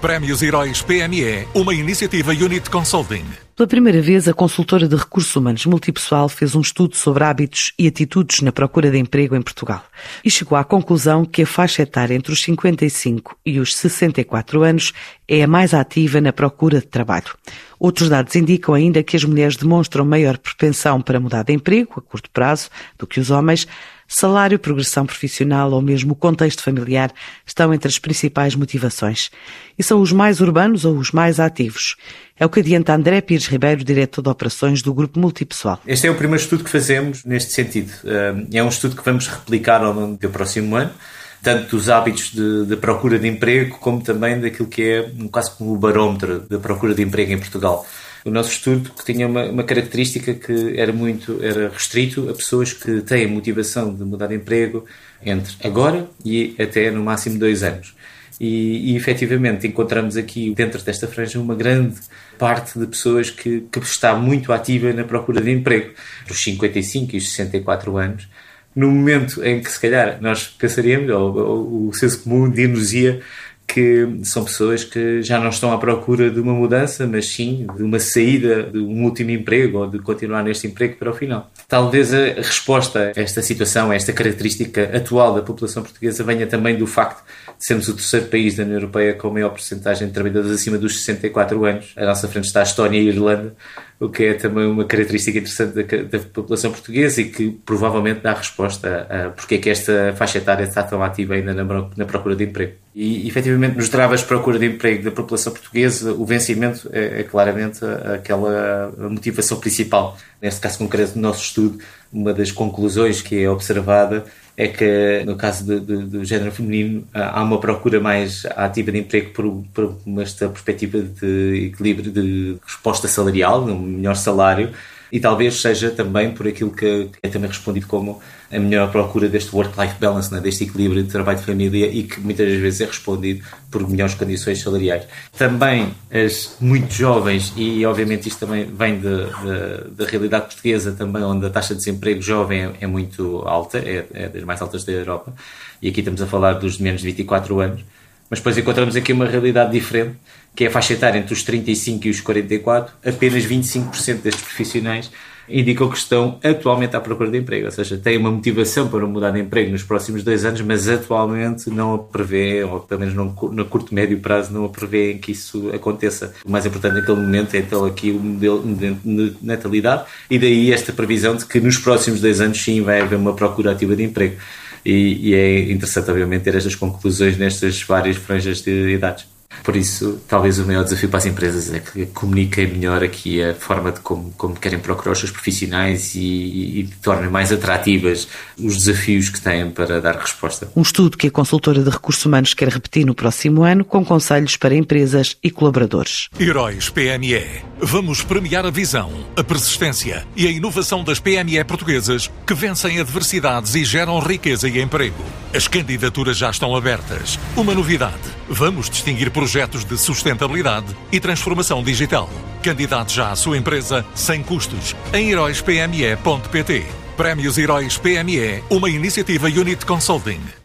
Prémios Heróis PME, uma iniciativa Unit Consulting. Pela primeira vez, a consultora de recursos humanos multipessoal fez um estudo sobre hábitos e atitudes na procura de emprego em Portugal e chegou à conclusão que a faixa etária entre os 55 e os 64 anos é a mais ativa na procura de trabalho. Outros dados indicam ainda que as mulheres demonstram maior propensão para mudar de emprego a curto prazo do que os homens, Salário, progressão profissional ou mesmo o contexto familiar estão entre as principais motivações. E são os mais urbanos ou os mais ativos. É o que adianta André Pires Ribeiro, diretor de operações do Grupo Multipessoal. Este é o primeiro estudo que fazemos neste sentido. É um estudo que vamos replicar ao longo do próximo ano tanto dos hábitos de, procura de emprego, como também daquilo que é quase como o barómetro da procura de emprego em Portugal o nosso estudo que tinha uma, uma, característica que era muito era restrito a pessoas que têm motivação de mudar de emprego entre agora e até no máximo dois anos. E, e efetivamente encontramos aqui dentro desta franja uma grande parte de pessoas que, que está muito ativa na procura de emprego, dos 55 e os 64 anos, no momento em que se calhar nós pensaríamos, ou, ou o senso comum dir-nos-ia que são pessoas que já não estão à procura de uma mudança, mas sim de uma saída de um último emprego ou de continuar neste emprego para o final. Talvez a resposta a esta situação, a esta característica atual da população portuguesa, venha também do facto de sermos o terceiro país da União Europeia com a maior porcentagem de trabalhadores acima dos 64 anos. À nossa frente está a Estónia e a Irlanda, o que é também uma característica interessante da, da população portuguesa e que provavelmente dá resposta a porque é que esta faixa etária está tão ativa ainda na, na procura de emprego. E, efetivamente, nos travas de procura de emprego da população portuguesa, o vencimento é, é claramente aquela motivação principal. Neste caso concreto do nosso estudo, uma das conclusões que é observada é que no caso de, de, do género feminino há uma procura mais ativa de emprego por, por esta perspectiva de equilíbrio de resposta salarial, um melhor salário, e talvez seja também por aquilo que é também respondido como a melhor procura deste work-life balance, né? deste equilíbrio de trabalho de família e que muitas vezes é respondido por melhores condições salariais. Também as muito jovens, e obviamente isto também vem da realidade portuguesa também, onde a taxa de desemprego jovem é, é muito alta, é, é das mais altas da Europa, e aqui estamos a falar dos de menos de 24 anos, mas depois encontramos aqui uma realidade diferente, que é a faixa etária entre os 35 e os 44, apenas 25% destes profissionais indicam que estão atualmente à procura de emprego, ou seja, têm uma motivação para mudar de emprego nos próximos dois anos, mas atualmente não a prevê, ou pelo menos no, no curto médio prazo, não a prevê que isso aconteça. O mais importante naquele momento é então aqui o modelo de natalidade e daí esta previsão de que nos próximos dois anos sim vai haver uma procura ativa de emprego. E, e é interessante, obviamente, ter estas conclusões nestas várias franjas de idades. Por isso, talvez o maior desafio para as empresas é que comuniquem melhor aqui a forma de como, como querem procurar os seus profissionais e, e, e tornem mais atrativas os desafios que têm para dar resposta. Um estudo que a consultora de recursos humanos quer repetir no próximo ano com conselhos para empresas e colaboradores. Heróis PME. Vamos premiar a visão, a persistência e a inovação das PME portuguesas que vencem adversidades e geram riqueza e emprego. As candidaturas já estão abertas. Uma novidade: vamos distinguir projetos de sustentabilidade e transformação digital. Candidate já à sua empresa sem custos em heróispme.pt. Prémios Heróis PME, uma iniciativa Unit Consulting.